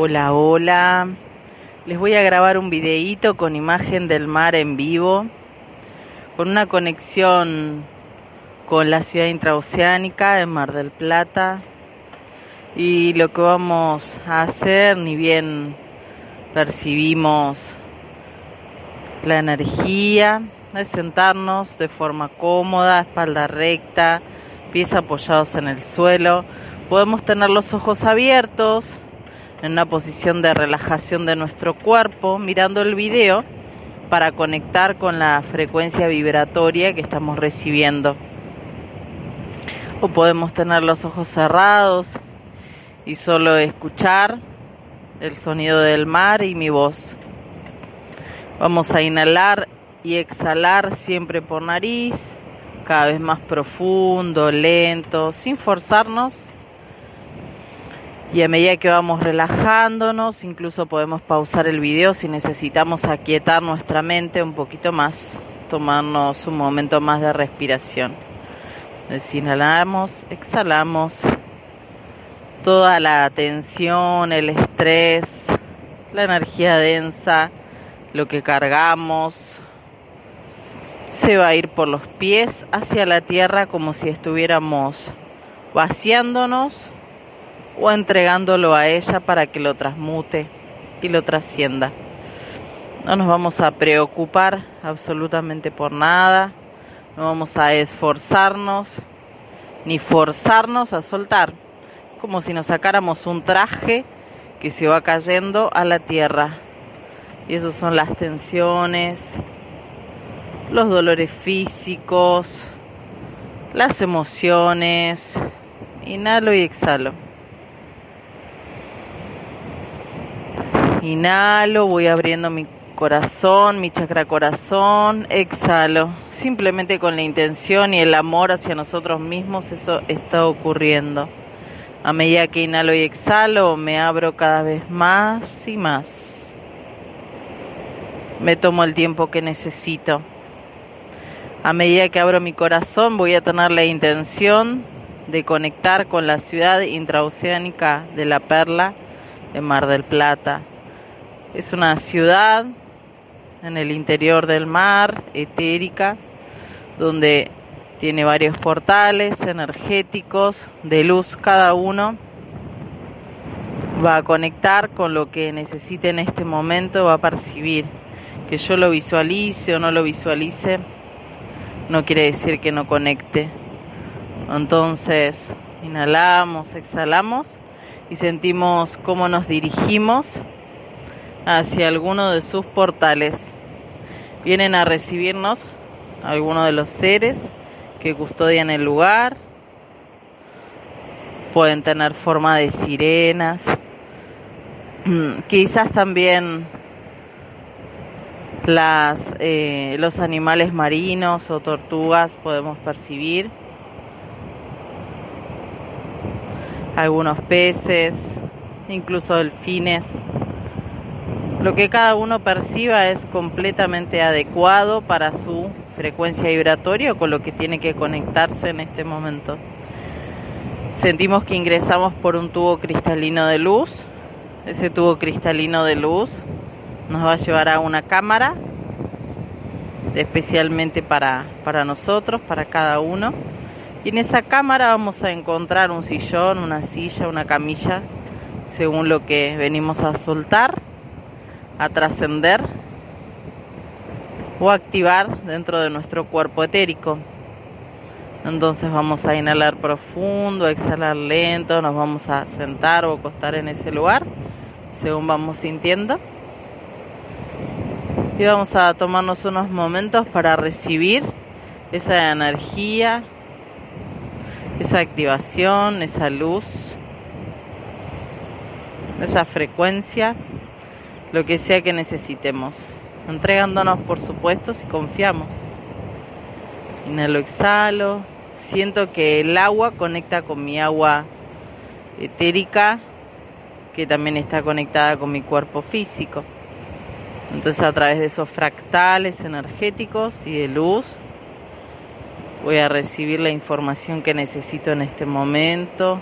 Hola, hola. Les voy a grabar un videíto con imagen del mar en vivo, con una conexión con la ciudad intraoceánica en Mar del Plata. Y lo que vamos a hacer, ni bien percibimos la energía, es sentarnos de forma cómoda, espalda recta, pies apoyados en el suelo. Podemos tener los ojos abiertos en una posición de relajación de nuestro cuerpo, mirando el video para conectar con la frecuencia vibratoria que estamos recibiendo. O podemos tener los ojos cerrados y solo escuchar el sonido del mar y mi voz. Vamos a inhalar y exhalar siempre por nariz, cada vez más profundo, lento, sin forzarnos y a medida que vamos relajándonos, incluso podemos pausar el video si necesitamos aquietar nuestra mente un poquito más, tomarnos un momento más de respiración. Inhalamos, exhalamos toda la tensión, el estrés, la energía densa, lo que cargamos, se va a ir por los pies hacia la tierra como si estuviéramos vaciándonos o entregándolo a ella para que lo transmute y lo trascienda. No nos vamos a preocupar absolutamente por nada, no vamos a esforzarnos ni forzarnos a soltar, como si nos sacáramos un traje que se va cayendo a la tierra. Y eso son las tensiones, los dolores físicos, las emociones. Inhalo y exhalo. Inhalo, voy abriendo mi corazón, mi chakra corazón, exhalo. Simplemente con la intención y el amor hacia nosotros mismos eso está ocurriendo. A medida que inhalo y exhalo, me abro cada vez más y más. Me tomo el tiempo que necesito. A medida que abro mi corazón, voy a tener la intención de conectar con la ciudad intraoceánica de La Perla, en Mar del Plata. Es una ciudad en el interior del mar, etérica, donde tiene varios portales energéticos de luz cada uno. Va a conectar con lo que necesite en este momento, va a percibir. Que yo lo visualice o no lo visualice, no quiere decir que no conecte. Entonces, inhalamos, exhalamos y sentimos cómo nos dirigimos hacia alguno de sus portales. Vienen a recibirnos algunos de los seres que custodian el lugar. Pueden tener forma de sirenas. Quizás también las, eh, los animales marinos o tortugas podemos percibir. Algunos peces, incluso delfines. Lo que cada uno perciba es completamente adecuado para su frecuencia vibratoria o con lo que tiene que conectarse en este momento. Sentimos que ingresamos por un tubo cristalino de luz. Ese tubo cristalino de luz nos va a llevar a una cámara especialmente para, para nosotros, para cada uno. Y en esa cámara vamos a encontrar un sillón, una silla, una camilla, según lo que venimos a soltar a trascender o activar dentro de nuestro cuerpo etérico. Entonces vamos a inhalar profundo, exhalar lento, nos vamos a sentar o acostar en ese lugar según vamos sintiendo. Y vamos a tomarnos unos momentos para recibir esa energía esa activación, esa luz, esa frecuencia, lo que sea que necesitemos, entregándonos por supuesto si confiamos. Inhalo, exhalo, siento que el agua conecta con mi agua etérica, que también está conectada con mi cuerpo físico. Entonces a través de esos fractales energéticos y de luz voy a recibir la información que necesito en este momento,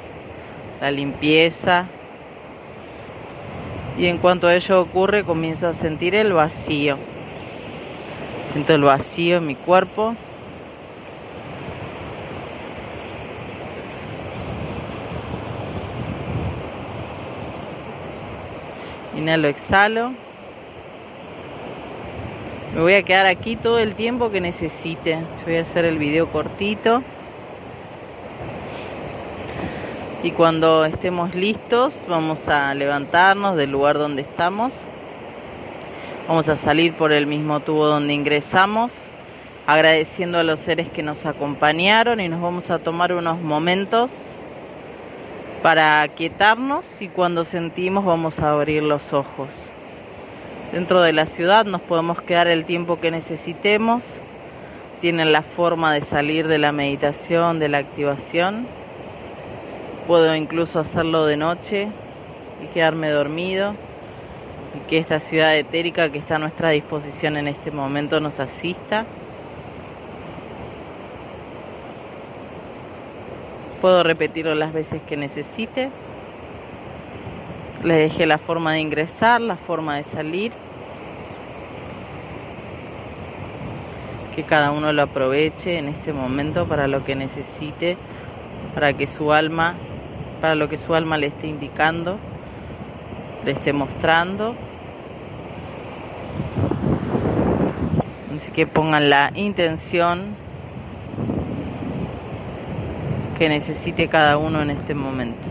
la limpieza. Y en cuanto a ello ocurre, comienzo a sentir el vacío. Siento el vacío en mi cuerpo. Inhalo, exhalo. Me voy a quedar aquí todo el tiempo que necesite. Yo voy a hacer el video cortito. Y cuando estemos listos, vamos a levantarnos del lugar donde estamos. Vamos a salir por el mismo tubo donde ingresamos, agradeciendo a los seres que nos acompañaron y nos vamos a tomar unos momentos para aquietarnos y cuando sentimos vamos a abrir los ojos. Dentro de la ciudad nos podemos quedar el tiempo que necesitemos. Tienen la forma de salir de la meditación, de la activación. Puedo incluso hacerlo de noche y quedarme dormido. Y que esta ciudad etérica que está a nuestra disposición en este momento nos asista. Puedo repetirlo las veces que necesite. Les dejé la forma de ingresar, la forma de salir. Que cada uno lo aproveche en este momento para lo que necesite, para que su alma, para lo que su alma le esté indicando, le esté mostrando. Así que pongan la intención que necesite cada uno en este momento.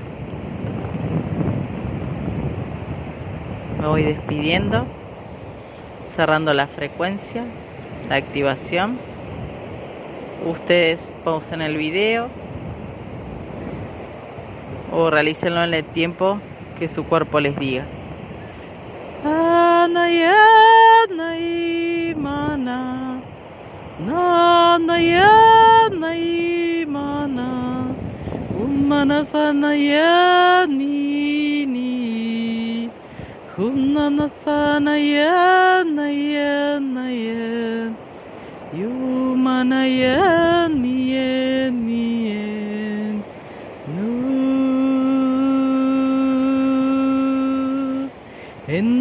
me voy despidiendo, cerrando la frecuencia, la activación. Ustedes pausen el video o realícenlo en el tiempo que su cuerpo les diga.